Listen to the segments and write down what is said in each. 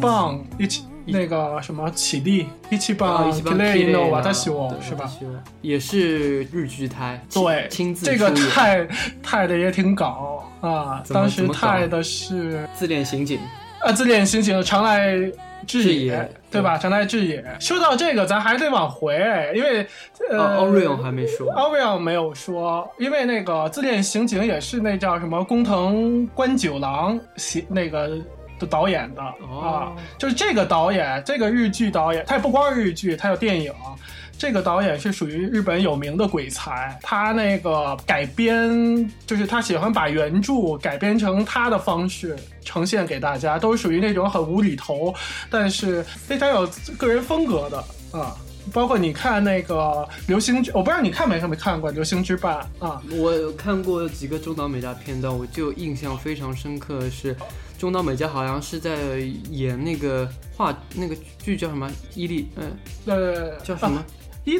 棒一起那个什么起立一起啊棒一起帮 Kilei Kilei no 的 watashi wo 对是吧？也是日剧台，对，亲自这个泰泰的也挺搞啊，当时泰的是自恋刑警，啊，自恋刑警长濑智也对吧？长濑智也。说到这个，咱还得往回，因为呃，哦，Orion 还没说，Orion 没有说，因为那个自恋刑警也是那叫什么工藤官九郎写那个的导演的、哦啊，就是这个导演，这个日剧导演，他也不光是日剧，他有电影。这个导演是属于日本有名的鬼才，他那个改编就是他喜欢把原著改编成他的方式呈现给大家，都是属于那种很无厘头，但是非常有个人风格的啊。包括你看那个《流星之》，我不知道你看没看没看过《流星之绊》啊？我看过几个中岛美嘉片段，我就印象非常深刻的是，中岛美嘉好像是在演那个话那个剧叫什么伊利，嗯、呃，叫什么？啊一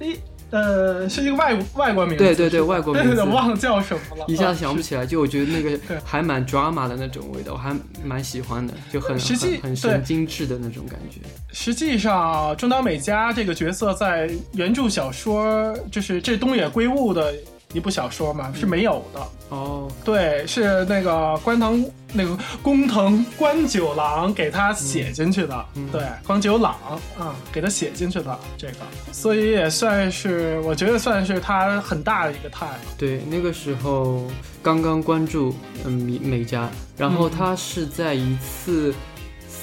一呃，是一个外外国名字，对对对外国名字。对对对，忘了叫什么了，一下子想不起来，就我觉得那个还蛮 drama 的那种味道，我还蛮喜欢的，就很实际很精致的那种感觉。实际上，中岛美嘉这个角色在原著小说，就是这东野圭吾的一部小说嘛，是没有的。哦，对，是那个关藤那个工藤官九郎给他写进去的。嗯对，关九郎啊、给他写进去的这个，所以也算是，我觉得算是他很大的一个 time。对，那个时候刚刚关注嗯美美嘉，然后嗯他是在一次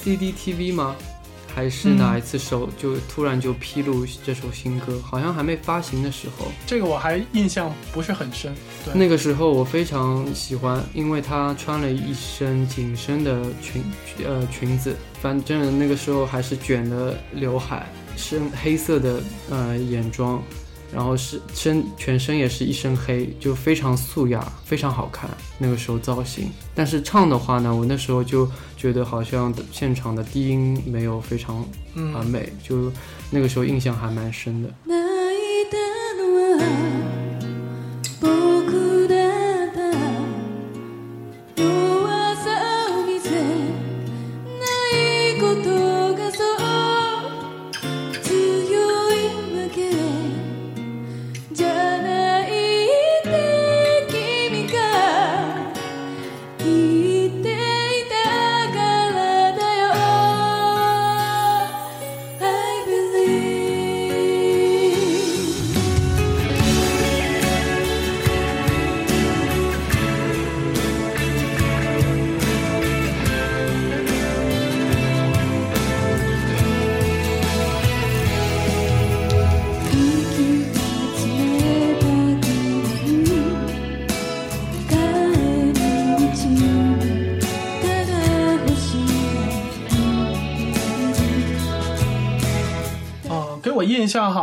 CDTV 吗？还是哪一次首就突然就披露这首新歌？好像还没发行的时候，这个我还印象不是很深。对，那个时候我非常喜欢，因为她穿了一身紧身的裙呃裙子，反正那个时候还是卷的刘海，深黑色的呃眼妆，然后是身全身也是一身黑，就非常素雅，非常好看。那个时候造型，但是唱的话呢，我那时候就觉得好像现场的低音没有非常嗯完美，就那个时候印象还蛮深的。泣いたの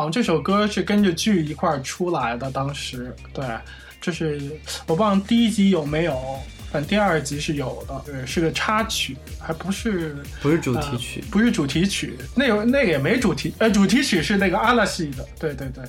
像这首歌是跟着剧一块儿出来的，当时对，就是我忘了第一集有没有，反正第二集是有的，对，是个插曲，还不是不是主题曲，不是主题曲，那有那个也没主题，呃，主题曲是那个阿拉西的，对对对，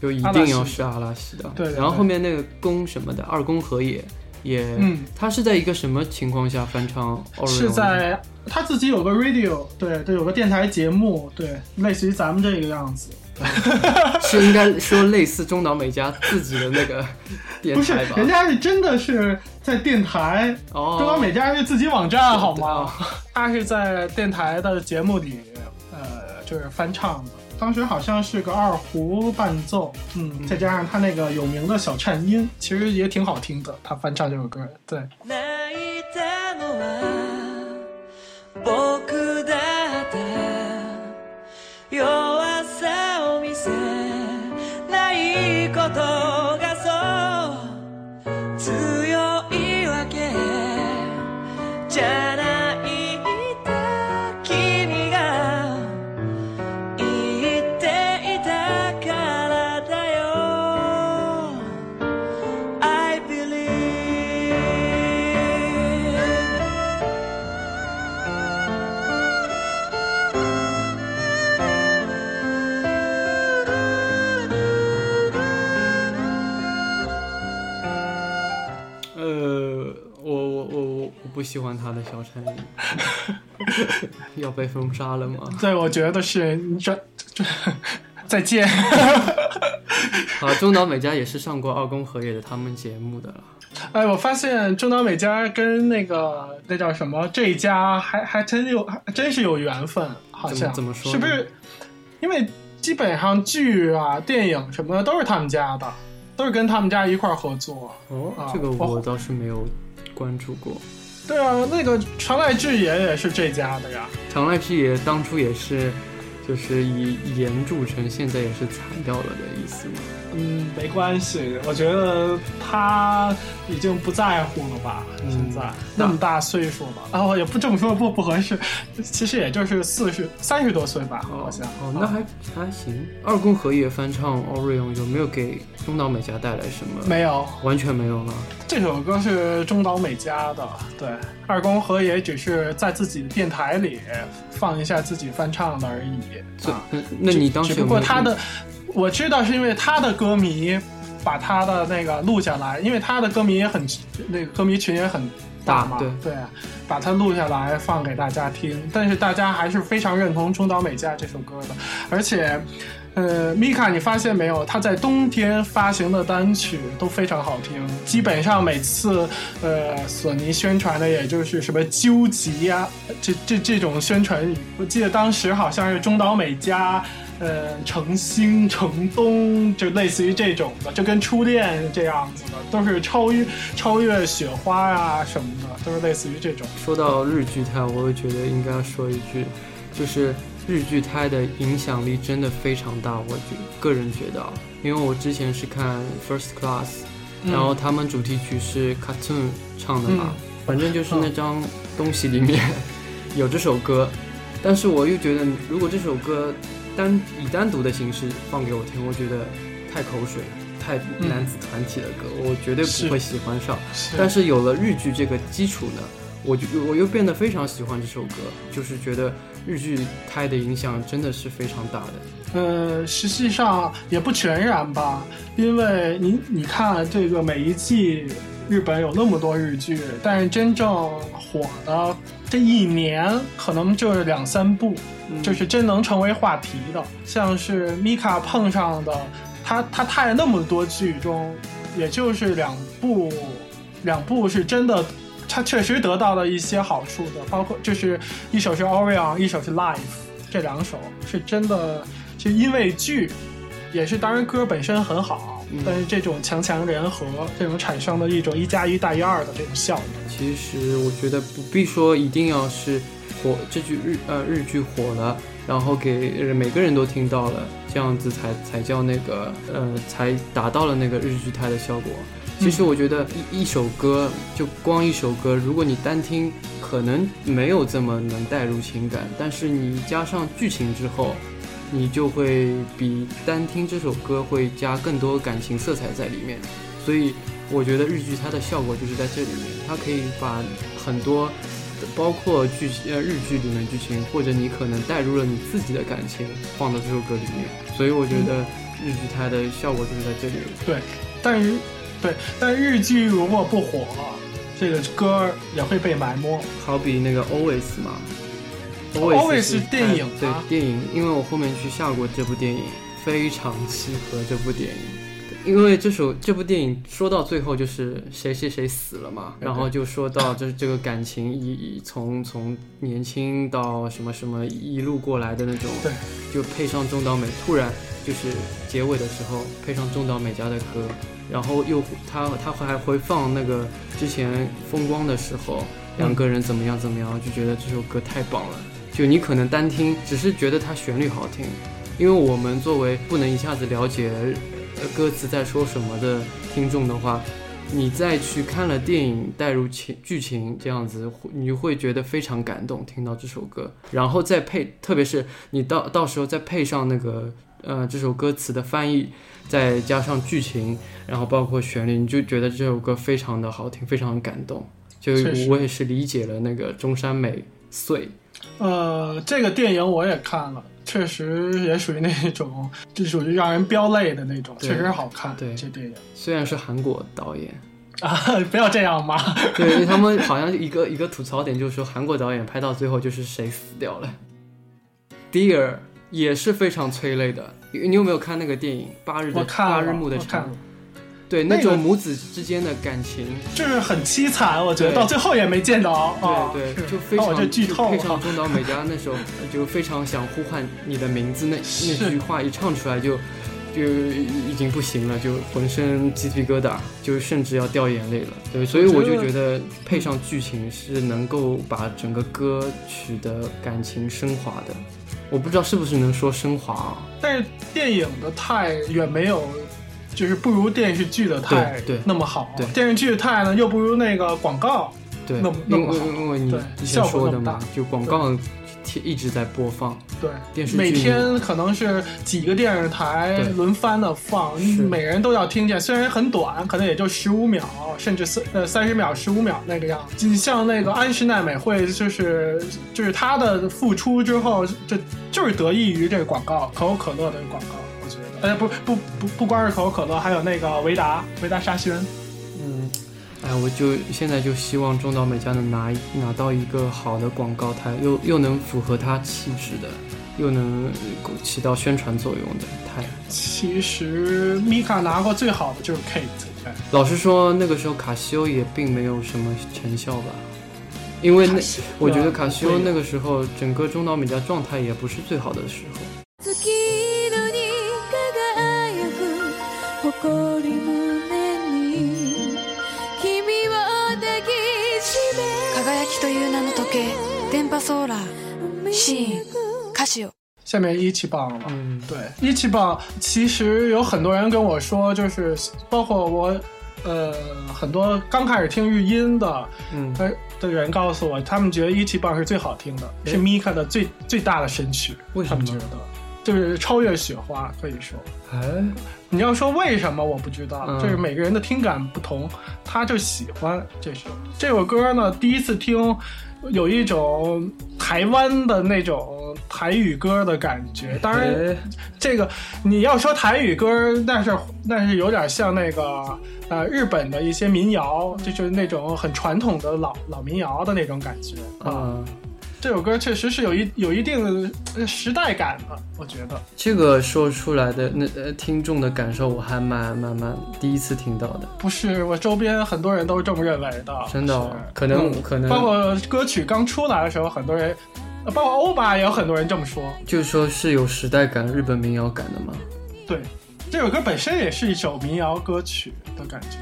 就一定要是阿拉西的。对对对然后后面那个宫什么的，二宫和也也，嗯他是在一个什么情况下翻唱是在他自己有个 radio，对对，有个电台节目，对，类似于咱们这个样子，是应该说类似中岛美嘉自己的那个 电不是台吧？，人家是真的是在电台，哦，中岛美嘉是自己网站好吗啊？他是在电台的节目里，呃，就是翻唱的。当时好像是个二胡伴奏，嗯，再加上他那个有名的小颤音，其实也挺好听的。他翻唱这首歌，对，喜欢他的小陈 要被封杀了吗？对，我觉得是这这再见。啊，中岛美嘉也是上过二宫和也的他们节目的了。哎，我发现中岛美嘉跟那个那叫什么这一家还还真有还真是有缘分，好像怎么怎么说是不是？因为基本上剧啊、电影什么的都是他们家的，都是跟他们家一块儿合作。哦啊，这个我我倒是没有关注过。对啊，那个长濑智也也是这家的呀。长濑智也当初也是，就是以盐著称，现在也是惨掉了的意思嘛。嗯，没关系，我觉得他已经不在乎了吧？嗯现在那么大岁数了，啊，我也不这么说不不合适，其实也就是四十三十多岁吧，好像。哦，那还还行。二宫和也翻唱《Orion》，有没有给中岛美嘉带来什么？没有，完全没有吗？这首歌是中岛美嘉的，对，二宫和也只是在自己的电台里放一下自己翻唱的而已。这啊，那那你当时不过他的，我知道是因为他的歌迷把他的那个录下来，因为他的歌迷也很那个歌迷群也很大嘛，对对把它录下来放给大家听。但是大家还是非常认同中岛美嘉这首歌的，而且。呃，米卡，你发现没有？他在冬天发行的单曲都非常好听，基本上每次，呃，索尼宣传的也就是什么究极呀、这这这种宣传语。我记得当时好像是中岛美嘉，呃，成星、成东，就类似于这种的，就跟初恋这样子的，都是超越超越雪花啊什么的，都是类似于这种。说到日剧台，我会觉得应该说一句，就是日剧台的影响力真的非常大。我觉个人觉得啊，因为我之前是看 First Class，、嗯然后他们主题曲是 Cartoon 唱的嘛，嗯反正就是那张东西里面 有这首歌，但是我又觉得，如果这首歌单以单独的形式放给我听，我觉得太口水，太男子团体的歌，我绝对不会喜欢上。是但是有了日剧这个基础呢，我就我又变得非常喜欢这首歌，就是觉得日剧它的影响真的是非常大的。呃，实际上也不全然吧，因为你你看这个每一季日本有那么多日剧，但是真正火的这一年可能就是两三部，嗯就是真能成为话题的，像是米卡碰上的，他他太那么多剧中，也就是两部，两部是真的。他确实得到了一些好处的，包括就是一首是 Orion，一首是 Life，这两首是真的，是因为剧，也是当然歌本身很好，嗯但是这种强强联合，这种产生的一种一加一大于二的这种效应。其实我觉得不必说一定要是火这句日呃日剧火了，然后给呃每个人都听到了，这样子才才叫那个呃才达到了那个日剧胎的效果。其实我觉得一一首歌就光一首歌，如果你单听，可能没有这么能带入情感，但是你加上剧情之后，你就会比单听这首歌会加更多感情色彩在里面。所以我觉得日剧它的效果就是在这里面，它可以把很多，包括剧呃日剧里面剧情，或者你可能带入了你自己的感情放到这首歌里面。所以我觉得日剧它的效果就是在这里。对，但是对，但日剧如果不火，这个歌也会被埋没。好比那个 Always 嘛 Always 是是电影对啊电影，因为我后面去下过这部电影，非常契合这部电影。因为这首这部电影说到最后就是谁谁谁死了嘛，然后就说到就是这个感情一一从从年轻到什么什么一路过来的那种，对，就配上中岛美，突然就是结尾的时候配上中岛美嘉的歌，然后又他他还会放那个之前风光的时候两个人怎么样怎么样，就觉得这首歌太棒了。就你可能单听只是觉得它旋律好听，因为我们作为不能一下子了解歌词在说什么的听众的话，你再去看了电影，带入情剧情这样子，你会觉得非常感动。听到这首歌，然后再配，特别是你到到时候再配上那个呃这首歌词的翻译，再加上剧情，然后包括旋律，你就觉得这首歌非常的好听，非常感动。就我也是理解了那个中山美穗，呃，这个电影我也看了，确实也属于那种，就属于让人飙泪的那种，确实好看。对这电影，虽然是韩国导演，啊，不要这样嘛。对他们好像一个一个吐槽点就是说韩国导演拍到最后就是谁死掉了。Dear 也是非常催泪的，你你有没有看那个电影《八日的八日暮的长我看了》？对，那种母子之间的感情，就是很凄惨，我觉得到最后也没见到啊。对对，就非常那我就剧透配上。中岛美嘉那首就非常想呼唤你的名字那 那句话一唱出来就就已经不行了，就浑身鸡皮疙瘩，就甚至要掉眼泪了。对，所以我就觉得配上剧情是能够把整个歌曲的感情升华的。我不知道是不是能说升华啊？但是电影的太远没有，就是不如电视剧的泰对对。那么好。对。电视剧的泰呢又不如那个广告。对，那么那么好。因为你对之效前说的果那么大，嘛就广告一直在播放，对，电视剧每天可能是几个电视台轮番的放，每人都要听见。虽然很短，可能也就十五秒，甚至三呃三十秒、十五秒那个样。子。你像那个安室奈美惠，就是就是她的复出之后，这就是得益于这个广告，可口可乐的广告，哎，不不不不光是可口可乐，还有那个维达维达沙宣。嗯，哎，我就现在就希望中岛美嘉能拿拿到一个好的广告台，又又能符合她气质的，又能呃起到宣传作用的台。其实米卡拿过最好的就是 Kate，老实说，那个时候卡西欧也并没有什么成效吧，因为那我觉得卡西欧那个时候整个中岛美嘉状态也不是最好的时候。という名の時計電波ソーラーシーンカシオ下面一起棒了。嗯，对，一起棒，其实有很多人跟我说，就是包括我，呃，很多刚开始听日音的嗯，呃的人告诉我，他们觉得一起棒是最好听的，诶是 Mika 的最最大的神曲，为什么他们觉得 就是超越雪花，可以说。哎，你要说为什么，我不知道，嗯就是每个人的听感不同，他就喜欢这首这首歌呢。第一次听，有一种台湾的那种台语歌的感觉。当然，哎这个你要说台语歌，那是那是有点像那个呃日本的一些民谣，就是那种很传统的老老民谣的那种感觉啊。啊，这首歌确实是有一有一定时代感的，我觉得。这个说出来的那呃听众的感受，我还蛮蛮蛮第一次听到的。不是，我周边很多人都是这么认为的。真的哦可能嗯可能包括歌曲刚出来的时候，很多人，呃包括欧巴也有很多人这么说。就是说是有时代感、日本民谣感的嘛。对，这首歌本身也是一首民谣歌曲的感觉。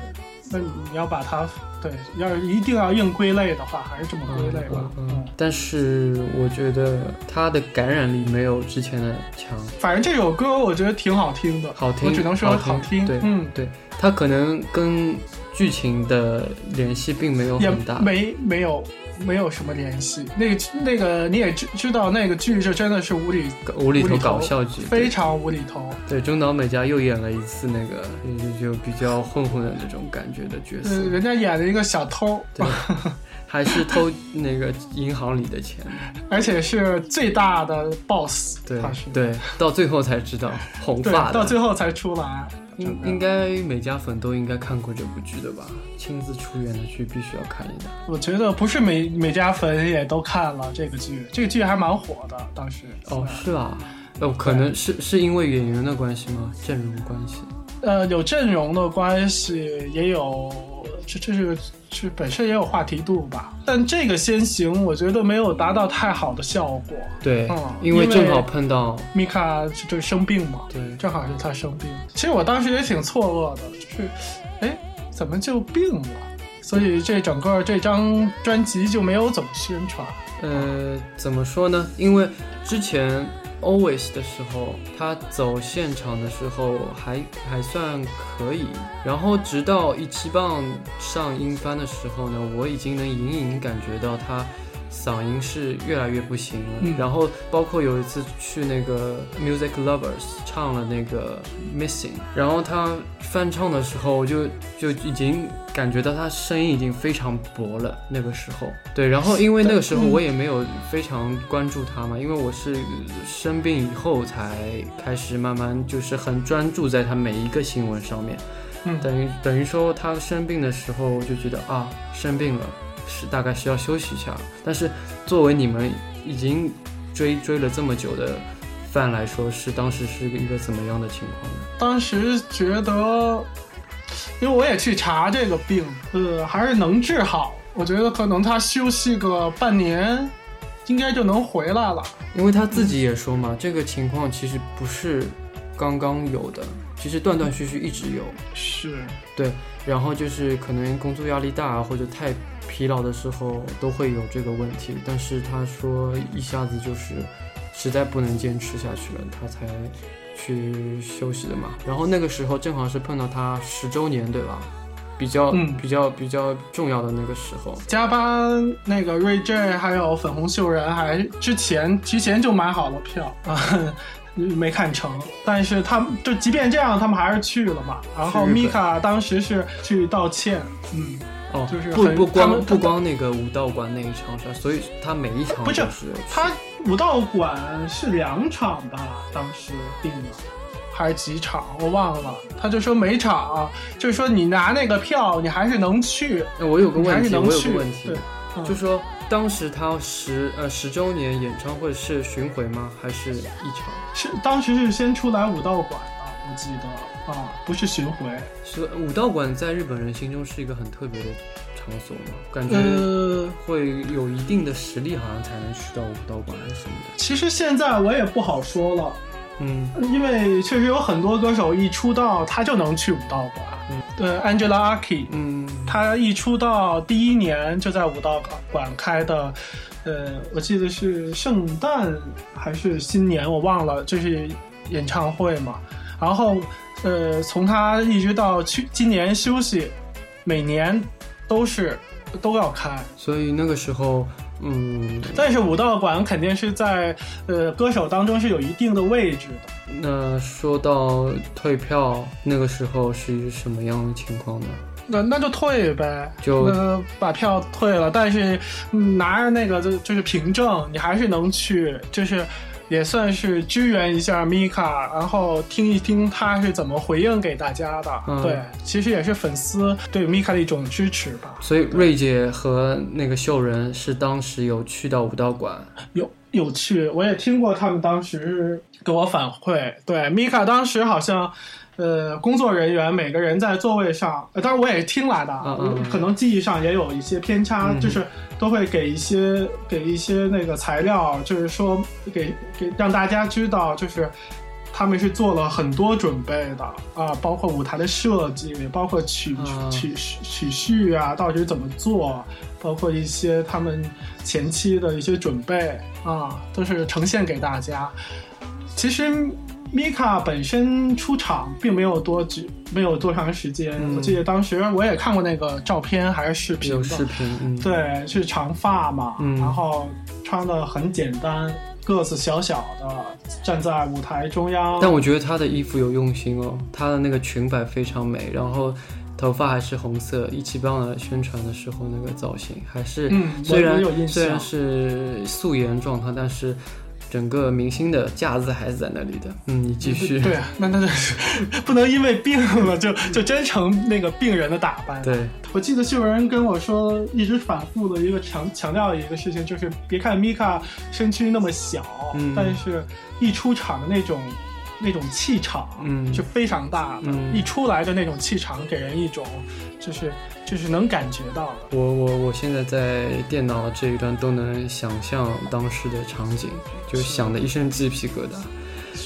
那你要把它，对，要是一定要硬归类的话，还是这么归类吧。嗯嗯，但是我觉得它的感染力没有之前的强，反正这首歌我觉得挺好听的，好听我只能说好听对嗯，对，它可能跟剧情的联系并没有也很大。没没有没有什么联系。那个那个你也知知道，那个剧是真的是无厘无厘头搞笑剧，非常无厘头。对中岛美嘉又演了一次那个就就比较混混的那种感觉的角呃，色，人家演了一个小偷，对，还是偷那个银行里的钱，而且是最大的 boss，对他是。对，到最后才知道红发的，到最后才出来。应应该每家粉都应该看过这部剧的吧？亲自出演的剧必须要看一下。我觉得不是每每家粉也都看了这个剧，这个剧还蛮火的，当时。哦，是啊，哦，可能是是因为演员的关系吗？阵容关系？呃，有阵容的关系，也有这这是是本身也有话题度吧。但这个先行，我觉得没有达到太好的效果。对，嗯因为正好碰到，米卡就是生病嘛，对，正好是他生病。其实我当时也挺错愕的，就是，哎，怎么就病了？所以这整个这张专辑就没有怎么宣传。呃，怎么说呢？因为之前 Always 的时候，他走现场的时候还还算可以，然后直到一七棒上音番的时候呢，我已经能隐隐感觉到他嗓音是越来越不行了。嗯然后包括有一次去那个 Music Lovers 唱了那个 Missing，然后他翻唱的时候，我就就已经感觉到他声音已经非常薄了。那个时候，对，然后因为那个时候嗯我也没有非常关注他嘛，因为我是生病以后才开始慢慢就是很专注在他每一个新闻上面。嗯等于等于说他生病的时候，我就觉得啊，生病了是大概是要休息一下。但是作为你们已经追追了这么久的饭来说，是当时是一个怎么样的情况呢？当时觉得，因为我也去查这个病，呃，还是能治好。我觉得可能他休息个半年，应该就能回来了。因为他自己也说嘛，这个情况其实不是刚刚有的，其实断断续续一直有。是，对，然后就是可能工作压力大啊或者太疲劳的时候都会有这个问题，但是他说一下子就是实在不能坚持下去了，他才去休息的嘛。然后那个时候正好是碰到他十周年，对吧？比较、嗯比较比较重要的那个时候。加班那个瑞 J 还有粉红秀人还之前提前就买好了票啊。没看成，但是他们就即便这样，他们还是去了嘛。然后米卡当时是去道歉，嗯，哦，就是不不光不光那个武道馆那一场是吧，所以他每一场不是他武道馆是两场吧？当时定的还是几场？我忘了。他就说每场，就是说你拿那个票，你还是能去，呃我有个问题，我有是能去。个问题就说当时他十呃十周年演唱会是巡回吗？还是一场？是当时是先出来武道馆的，我记得啊，不是巡回。是武道馆在日本人心中是一个很特别的场所嘛？感觉呃，会有一定的实力，好像才能去到武道馆还是什么的。其实现在我也不好说了，嗯，因为确实有很多歌手一出道他就能去武道馆。嗯对，Angela Aki，嗯，他一出道第一年就在武道馆开的，呃，我记得是圣诞还是新年，我忘了，就是演唱会嘛。然后，呃，从他一直到去今年休息，每年都是都要开。所以那个时候，嗯，但是武道馆肯定是在呃歌手当中是有一定的位置的。那说到退票，那个时候是什么样的情况呢？那那就退呗，就呃把票退了，但是嗯拿着那个就就是凭证，你还是能去，就是也算是支援一下米卡，然后听一听他是怎么回应给大家的。嗯对，其实也是粉丝对米卡的一种支持吧。所以瑞姐和那个秀人是当时有去到武道馆，有有去，我也听过他们当时给我反馈，对米卡当时好像。呃，工作人员每个人在座位上，呃当然我也是听来的，可能记忆上也有一些偏差，嗯。就是都会给一些给一些那个材料，就是说给给让大家知道，就是他们是做了很多准备的啊，包括舞台的设计，包括曲、啊曲曲序啊，到底怎么做，包括一些他们前期的一些准备啊，都是呈现给大家。其实米卡本身出场并没有多久，没有多长时间。嗯我记得当时我也看过那个照片还是视频视频，嗯，，对，是长发嘛，嗯然后穿的很简单，个子小小的，站在舞台中央。但我觉得她的衣服有用心哦，她的那个裙摆非常美，然后头发还是红色，一起帮了宣传的时候那个造型还是，嗯虽然我有印象虽然是素颜状态，但是整个明星的架子还是在那里的。嗯，你继续。对，那那那是不能因为病了就就真成那个病人的打扮。对，我记得秀文跟我说，一直反复的一个强强调的一个事情，就是别看米卡身躯那么小，嗯但是一出场的那种那种气场，嗯是非常大的。嗯一出来的那种气场，给人一种就是就是能感觉到的。我我我现在在电脑这一段都能想象当时的场景，就想的一身鸡皮疙瘩。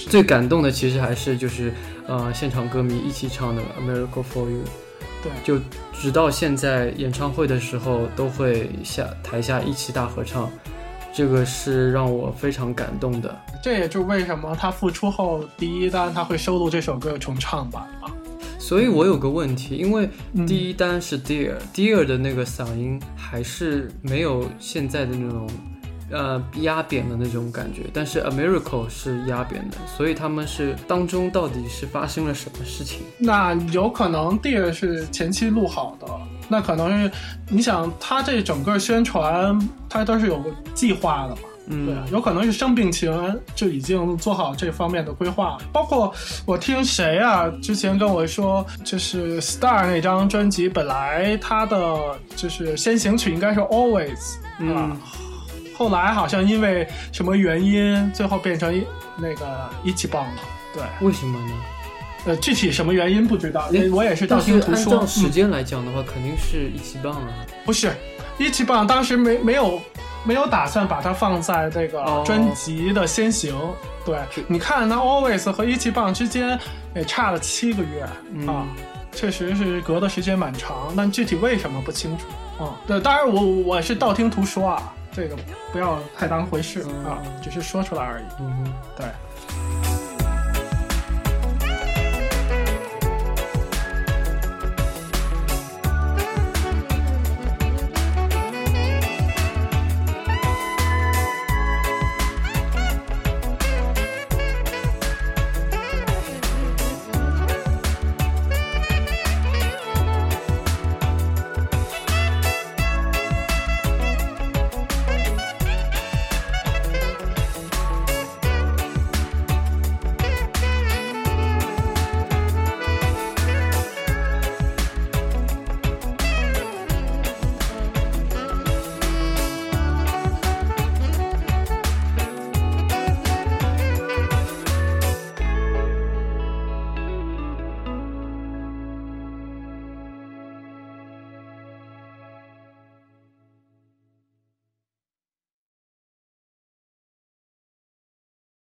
最感动的其实还是就是呃现场歌迷一起唱的《A Miracle for You》，对，就直到现在演唱会的时候都会下台下一起大合唱，这个是让我非常感动的。这也就是为什么他复出后第一单他会收录这首歌重唱版嘛。所以我有个问题，因为嗯第一单是 Dear，Dear、的那个嗓音还是没有现在的那种呃压扁的那种感觉，但是 A Miracle 是压扁的，所以他们是当中到底是发生了什么事情？那有可能 Dear 是前期录好的，那可能是你想他这整个宣传，他都是有个计划的嘛。嗯，对，有可能是生病前就已经做好这方面的规划。包括我听谁啊之前跟我说，就是 Star 那张专辑本来它的就是先行曲应该是 Always 啊嗯，后来好像因为什么原因，最后变成一那个一起棒了。对，为什么呢？呃，具体什么原因不知道，因为我也是道听途说按照。时嗯间来讲的话，肯定是一起棒啊。不是，一起棒当时没没有没有打算把它放在这个哦专辑的先行。对，你看那 Always 和一起棒之间也差了七个月、嗯啊，确实是隔的时间蛮长，但具体为什么不清楚。啊，对，当然我我是道听途说啊，这个不要太当回事、嗯啊，只是说出来而已。嗯哼。对，